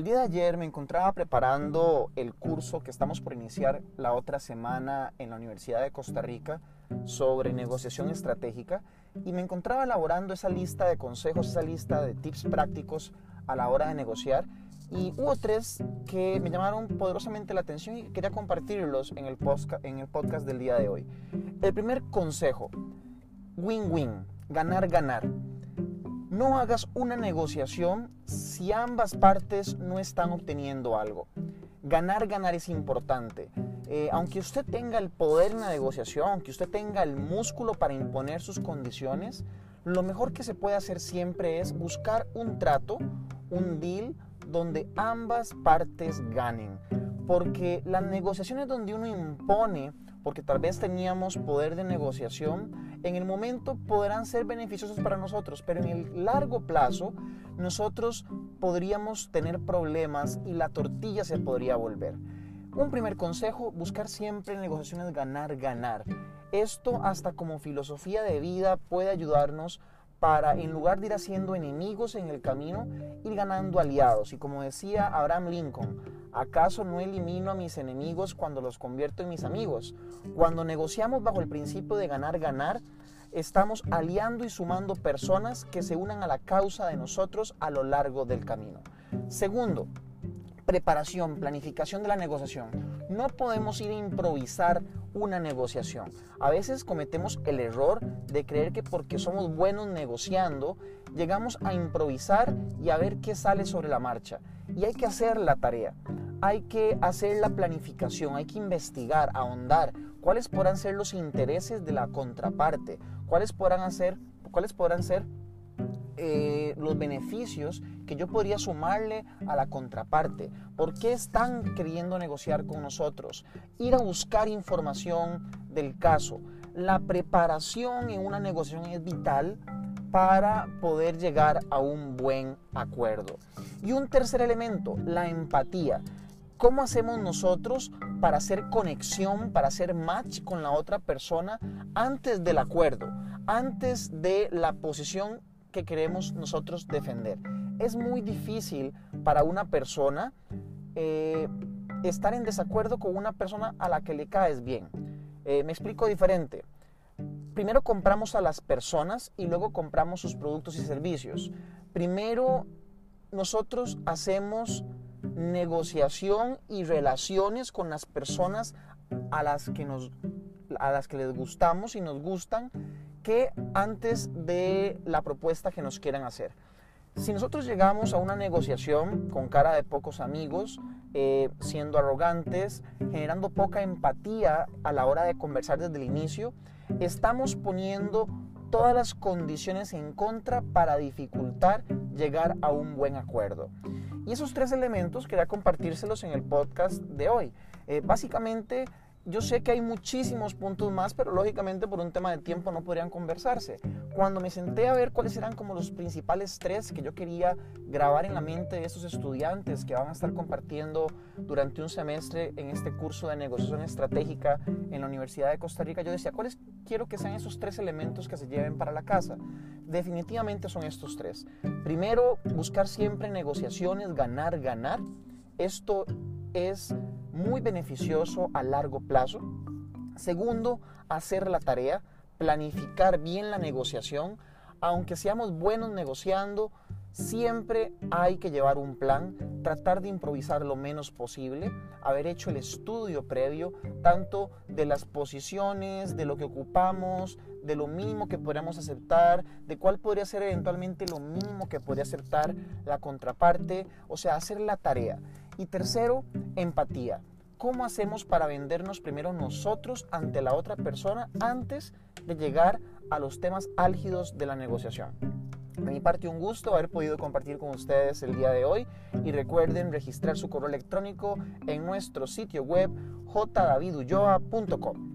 El día de ayer me encontraba preparando el curso que estamos por iniciar la otra semana en la Universidad de Costa Rica sobre negociación estratégica y me encontraba elaborando esa lista de consejos, esa lista de tips prácticos a la hora de negociar y hubo tres que me llamaron poderosamente la atención y quería compartirlos en el, en el podcast del día de hoy. El primer consejo, win-win, ganar, ganar. No hagas una negociación si ambas partes no están obteniendo algo. Ganar, ganar es importante. Eh, aunque usted tenga el poder en la negociación, aunque usted tenga el músculo para imponer sus condiciones, lo mejor que se puede hacer siempre es buscar un trato, un deal, donde ambas partes ganen. Porque las negociaciones donde uno impone, porque tal vez teníamos poder de negociación, en el momento podrán ser beneficiosos para nosotros, pero en el largo plazo nosotros podríamos tener problemas y la tortilla se podría volver. Un primer consejo, buscar siempre en negociaciones ganar, ganar. Esto hasta como filosofía de vida puede ayudarnos para, en lugar de ir haciendo enemigos en el camino, ir ganando aliados. Y como decía Abraham Lincoln, ¿acaso no elimino a mis enemigos cuando los convierto en mis amigos? Cuando negociamos bajo el principio de ganar, ganar, estamos aliando y sumando personas que se unan a la causa de nosotros a lo largo del camino. Segundo, preparación, planificación de la negociación. No podemos ir a improvisar una negociación. A veces cometemos el error de creer que porque somos buenos negociando, llegamos a improvisar y a ver qué sale sobre la marcha. Y hay que hacer la tarea, hay que hacer la planificación, hay que investigar, ahondar cuáles podrán ser los intereses de la contraparte, cuáles podrán ser, cuáles podrán ser eh, los beneficios que yo podría sumarle a la contraparte. ¿Por qué están queriendo negociar con nosotros? Ir a buscar información del caso. La preparación en una negociación es vital para poder llegar a un buen acuerdo. Y un tercer elemento, la empatía. ¿Cómo hacemos nosotros para hacer conexión, para hacer match con la otra persona antes del acuerdo, antes de la posición que queremos nosotros defender. Es muy difícil para una persona eh, estar en desacuerdo con una persona a la que le caes bien. Eh, me explico diferente. Primero compramos a las personas y luego compramos sus productos y servicios. Primero nosotros hacemos negociación y relaciones con las personas a las que nos a las que les gustamos y nos gustan que antes de la propuesta que nos quieran hacer. Si nosotros llegamos a una negociación con cara de pocos amigos, eh, siendo arrogantes, generando poca empatía a la hora de conversar desde el inicio, estamos poniendo todas las condiciones en contra para dificultar llegar a un buen acuerdo. Y esos tres elementos quería compartírselos en el podcast de hoy. Eh, básicamente yo sé que hay muchísimos puntos más, pero lógicamente por un tema de tiempo no podrían conversarse. Cuando me senté a ver cuáles eran como los principales tres que yo quería grabar en la mente de estos estudiantes que van a estar compartiendo durante un semestre en este curso de negociación estratégica en la Universidad de Costa Rica, yo decía, ¿cuáles quiero que sean esos tres elementos que se lleven para la casa? Definitivamente son estos tres. Primero, buscar siempre negociaciones, ganar, ganar. Esto es muy beneficioso a largo plazo. Segundo, hacer la tarea, planificar bien la negociación. Aunque seamos buenos negociando, siempre hay que llevar un plan, tratar de improvisar lo menos posible, haber hecho el estudio previo, tanto de las posiciones, de lo que ocupamos, de lo mínimo que podríamos aceptar, de cuál podría ser eventualmente lo mínimo que podría aceptar la contraparte, o sea, hacer la tarea. Y tercero, empatía. ¿Cómo hacemos para vendernos primero nosotros ante la otra persona antes de llegar a los temas álgidos de la negociación? De mi parte, un gusto haber podido compartir con ustedes el día de hoy y recuerden registrar su correo electrónico en nuestro sitio web jdavidulloa.com.